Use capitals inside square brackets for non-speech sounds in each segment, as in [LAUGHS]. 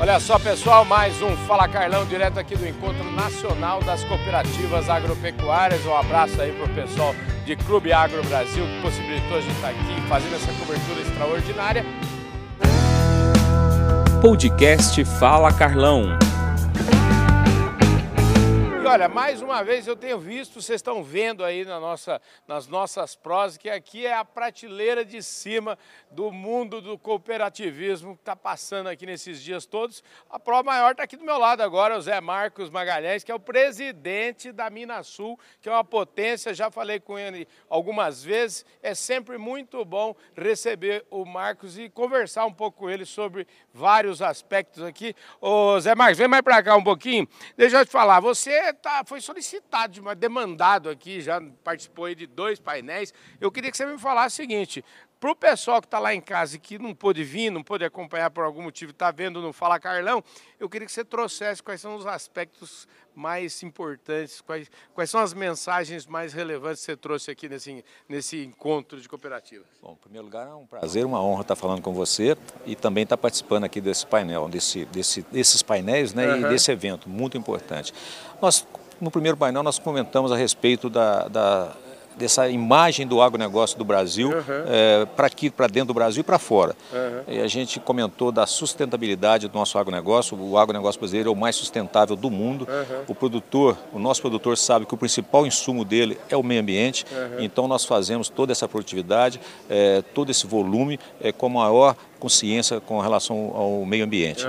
Olha só, pessoal, mais um Fala Carlão, direto aqui do Encontro Nacional das Cooperativas Agropecuárias. Um abraço aí para o pessoal de Clube Agro Brasil, que possibilitou a gente estar aqui fazendo essa cobertura extraordinária. Podcast Fala Carlão olha, mais uma vez eu tenho visto, vocês estão vendo aí na nossa, nas nossas prosas, que aqui é a prateleira de cima do mundo do cooperativismo que está passando aqui nesses dias todos. A prova maior está aqui do meu lado agora, o Zé Marcos Magalhães, que é o presidente da Minasul, que é uma potência, já falei com ele algumas vezes. É sempre muito bom receber o Marcos e conversar um pouco com ele sobre vários aspectos aqui. Ô Zé Marcos, vem mais para cá um pouquinho. Deixa eu te falar, você tá, foi solicitado, demandado aqui, já participou de dois painéis. Eu queria que você me falasse o seguinte: para o pessoal que está lá em casa e que não pôde vir, não pôde acompanhar por algum motivo, está vendo no Fala Carlão, eu queria que você trouxesse quais são os aspectos mais importantes, quais, quais são as mensagens mais relevantes que você trouxe aqui nesse, nesse encontro de cooperativas. Bom, em primeiro lugar, é um prazer, uma honra estar falando com você e também estar participando aqui desse painel, desse, desse, desses painéis né, uhum. e desse evento muito importante. Nós, no primeiro painel, nós comentamos a respeito da, da dessa imagem do agronegócio do Brasil uhum. é, para aqui, para dentro do Brasil e para fora. Uhum. E a gente comentou da sustentabilidade do nosso agronegócio. O agronegócio brasileiro é o mais sustentável do mundo. Uhum. O produtor, o nosso produtor sabe que o principal insumo dele é o meio ambiente. Então nós fazemos toda essa produtividade, é, todo esse volume é, com maior consciência com relação ao meio ambiente.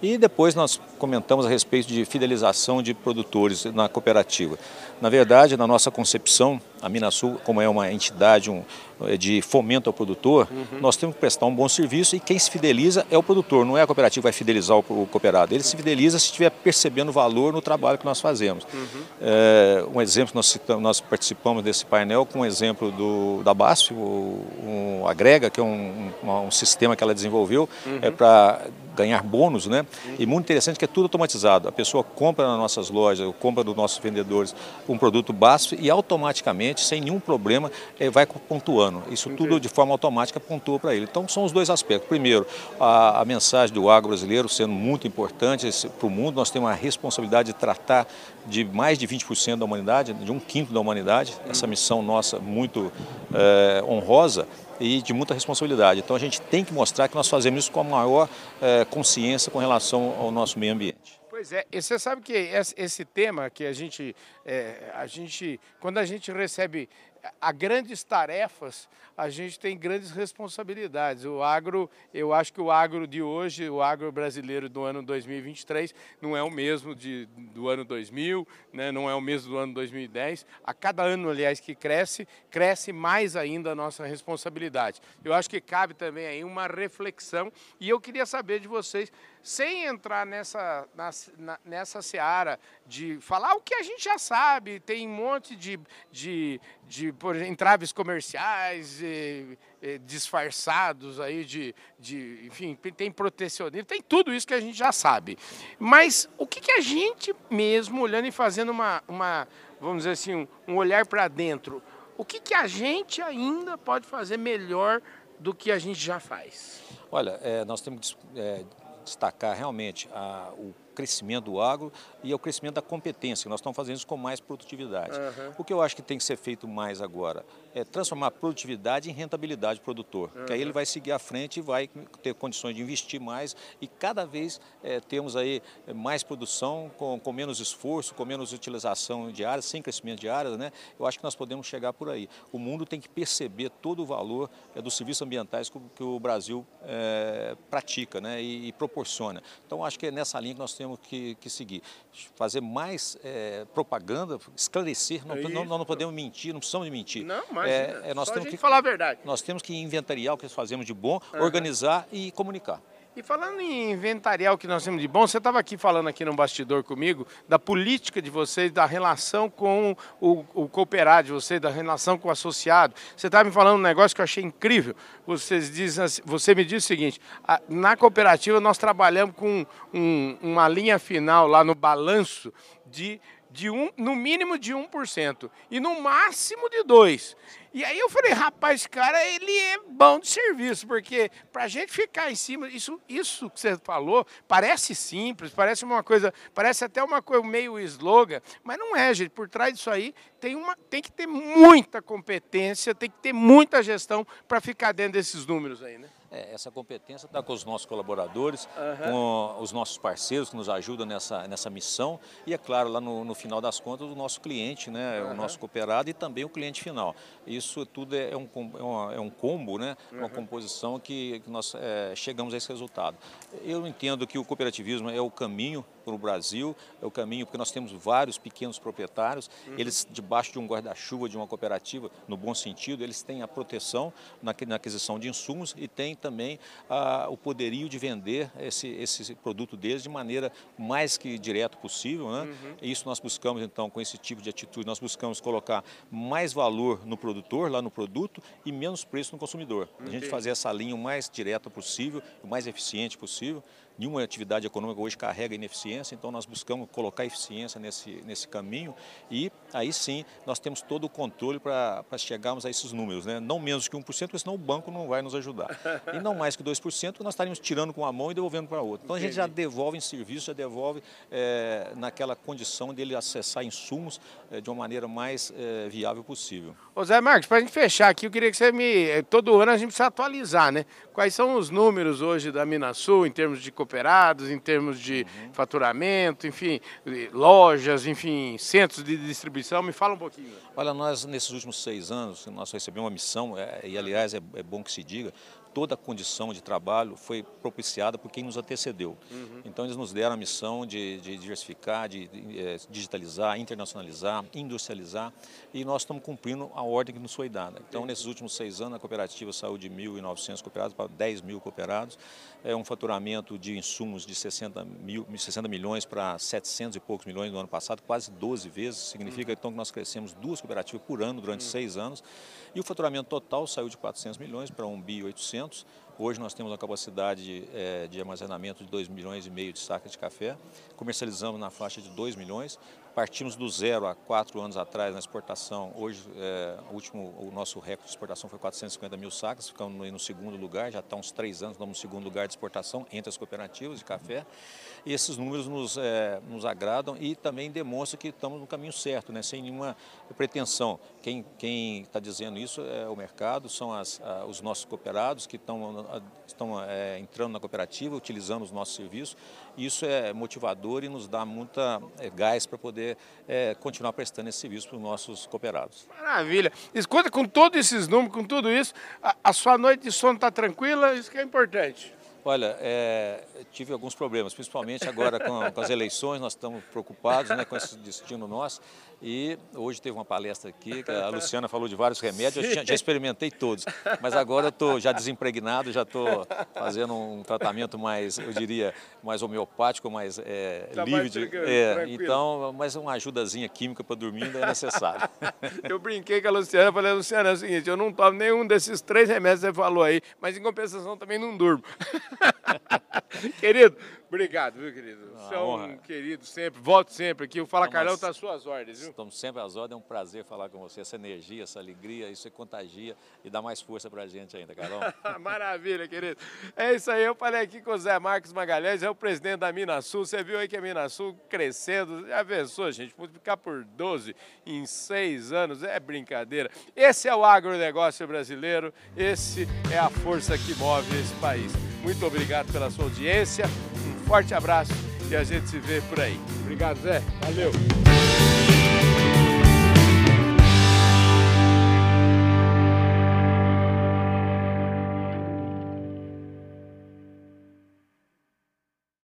E depois nós comentamos a respeito de fidelização de produtores na cooperativa. Na verdade, na nossa concepção, a Minasul, como é uma entidade um, é de fomento ao produtor, uhum. nós temos que prestar um bom serviço e quem se fideliza é o produtor, não é a cooperativa que vai fidelizar o, o cooperado. Ele se fideliza se estiver percebendo valor no trabalho que nós fazemos. Uhum. É, um exemplo, nós, citamos, nós, participamos desse painel com um exemplo do, da BASF, o, um, Agrega, que é um, um, um sistema que ela desenvolveu uhum. é para ganhar bônus, né? E muito interessante que é tudo automatizado. A pessoa compra nas nossas lojas, compra dos nossos vendedores um produto BASF e automaticamente, sem nenhum problema, eh, vai pontuando. Isso tudo de forma automática pontua para ele. Então são os dois aspectos. Primeiro, a, a mensagem do agro brasileiro sendo muito importante para o mundo. Nós temos a responsabilidade de tratar de mais de 20% da humanidade, de um quinto da humanidade. Essa missão nossa muito é, honrosa e de muita responsabilidade. Então a gente tem que mostrar que nós fazemos isso com a maior é, consciência com relação ao nosso meio ambiente. Pois é, e você sabe que esse tema que a gente, é, a gente, quando a gente recebe a grandes tarefas, a gente tem grandes responsabilidades. O agro, eu acho que o agro de hoje, o agro brasileiro do ano 2023, não é o mesmo de, do ano 2000, né? não é o mesmo do ano 2010. A cada ano, aliás, que cresce, cresce mais ainda a nossa responsabilidade. Eu acho que cabe também aí uma reflexão e eu queria saber de vocês sem entrar nessa, na, nessa seara de falar o que a gente já sabe, tem um monte de, de, de por entraves comerciais e, e disfarçados aí de, de, enfim, tem protecionismo, tem tudo isso que a gente já sabe. Mas o que, que a gente mesmo, olhando e fazendo uma, uma vamos dizer assim, um, um olhar para dentro, o que, que a gente ainda pode fazer melhor do que a gente já faz? Olha, é, nós temos que é, destacar realmente a, o crescimento do agro e ao crescimento da competência. Nós estamos fazendo isso com mais produtividade. Uhum. O que eu acho que tem que ser feito mais agora é transformar a produtividade em rentabilidade do produtor, uhum. que aí ele vai seguir à frente e vai ter condições de investir mais e cada vez é, temos aí mais produção com, com menos esforço, com menos utilização de áreas, sem crescimento de áreas, né? Eu acho que nós podemos chegar por aí. O mundo tem que perceber todo o valor é, dos serviços ambientais que, o Brasil é, pratica, né? E, e proporciona. Então acho que é nessa linha que nós temos que, que seguir. Fazer mais é, propaganda, esclarecer, não, é não, nós não podemos mentir, não precisamos de mentir. Não, mas é, é, nós temos que falar a verdade. Nós temos que inventariar o que fazemos de bom, uhum. organizar e comunicar. E falando em inventariar o que nós temos de bom, você estava aqui falando aqui no bastidor comigo da política de vocês, da relação com o, o cooperado de vocês, da relação com o associado. Você estava me falando um negócio que eu achei incrível. Vocês dizem, assim, você me disse o seguinte: a, na cooperativa nós trabalhamos com um, uma linha final lá no balanço de de um, no mínimo de 1% e no máximo de 2%. E aí eu falei, rapaz, cara ele é bom de serviço, porque para a gente ficar em cima, isso, isso que você falou, parece simples, parece uma coisa, parece até uma coisa meio slogan, mas não é, gente. Por trás disso aí tem, uma, tem que ter muita competência, tem que ter muita gestão para ficar dentro desses números aí, né? É, essa competência está com os nossos colaboradores, uhum. com os nossos parceiros que nos ajudam nessa, nessa missão e, é claro, lá no, no final das contas, o nosso cliente, né, uhum. o nosso cooperado e também o cliente final. Isso tudo é um, é, uma, é um combo, né, uhum. uma composição que, que nós é, chegamos a esse resultado. Eu entendo que o cooperativismo é o caminho para o Brasil, é o caminho, porque nós temos vários pequenos proprietários, uhum. eles debaixo de um guarda-chuva de uma cooperativa, no bom sentido, eles têm a proteção na, na aquisição de insumos e têm também o poderio de vender esse, esse produto deles de maneira mais que direta possível. Né? Uhum. E isso nós buscamos então com esse tipo de atitude, nós buscamos colocar mais valor no produtor, lá no produto, e menos preço no consumidor. A gente fazer essa linha o mais direta possível, o mais eficiente possível nenhuma atividade econômica hoje carrega ineficiência, então nós buscamos colocar eficiência nesse, nesse caminho e aí sim nós temos todo o controle para chegarmos a esses números, né? não menos que 1%, porque senão o banco não vai nos ajudar. [LAUGHS] E não mais que 2%, nós estaríamos tirando com uma mão e devolvendo para a outra. Então a gente já devolve em serviço, já devolve é, naquela condição dele acessar insumos é, de uma maneira mais é, viável possível. Ô Zé Marcos, para a gente fechar aqui, eu queria que você me... Todo ano a gente precisa atualizar, né? Quais são os números hoje da Minasul em termos de cooperados, em termos de uhum. faturamento, enfim, lojas, enfim, centros de distribuição? Me fala um pouquinho. Olha, nós nesses últimos seis anos, nós recebemos uma missão, é, e aliás é, é bom que se diga, toda a condição de trabalho foi propiciada por quem nos antecedeu. Uhum. Então, eles nos deram a missão de, de diversificar, de, de é, digitalizar, internacionalizar, industrializar, e nós estamos cumprindo a ordem que nos foi dada. Então, nesses últimos seis anos, a cooperativa saiu de 1.900 cooperados para 10 mil cooperados, é um faturamento de insumos de 60, mil, 60 milhões para 700 e poucos milhões no ano passado, quase 12 vezes, significa uhum. então que nós crescemos duas cooperativas por ano durante uhum. seis anos, e o faturamento total saiu de 400 milhões para 1.800 400 Hoje nós temos uma capacidade é, de armazenamento de 2 milhões e meio de sacas de café, comercializamos na faixa de 2 milhões, partimos do zero há quatro anos atrás na exportação, hoje é, o, último, o nosso recorde de exportação foi 450 mil sacas, ficamos no, segundo lugar, já está uns três anos, estamos no segundo lugar de exportação entre as cooperativas de café, e esses números nos, é, nos agradam e também demonstram que estamos no caminho certo, né, sem nenhuma pretensão. Quem está dizendo isso é o mercado, são as, a, os nossos cooperados que estão, estão é, entrando na cooperativa, utilizando os nossos serviços. Isso é motivador e nos dá muita é, gás para poder é, continuar prestando esse serviço para os nossos cooperados. Maravilha. Escuta, com todos esses números, com tudo isso, a, a sua noite de sono está tranquila? Isso que é importante. Olha, é, tive alguns problemas, principalmente agora com, com, as eleições, nós estamos preocupados né, com esse destino nosso. E hoje teve uma palestra aqui, a [LAUGHS] Luciana falou de vários remédios, eu já, experimentei todos, mas agora estou já desempregnado, já estou fazendo um tratamento mais, eu diria, mais homeopático, mais é, tá livre. De, é, então, mas uma ajudazinha química para dormir ainda é necessário. [LAUGHS] Eu brinquei com a Luciana, falei, Luciana, é o seguinte, eu não tomo nenhum desses três remédios que você falou aí, mas em compensação também não durmo. [LAUGHS] [LAUGHS] Querido, obrigado, viu, querido? Você é um querido sempre, volto sempre aqui. O Fala Não, Carlão está às suas ordens, viu? Estamos sempre às ordens, é um prazer falar com você. Essa energia, essa alegria, isso é contagia e dá mais força para a gente ainda, Carlão. [LAUGHS] Maravilha, querido. É isso aí, eu falei aqui com o Zé Marcos Magalhães, é o presidente da Minasul. Você viu aí que a Minasul crescendo, já pensou, gente, multiplicar por 12 em seis anos, é brincadeira. Esse é o agronegócio brasileiro, esse é a força que move esse país. Muito obrigado pela sua audiência, um forte abraço e a gente se vê por aí. Obrigado, Zé. Valeu.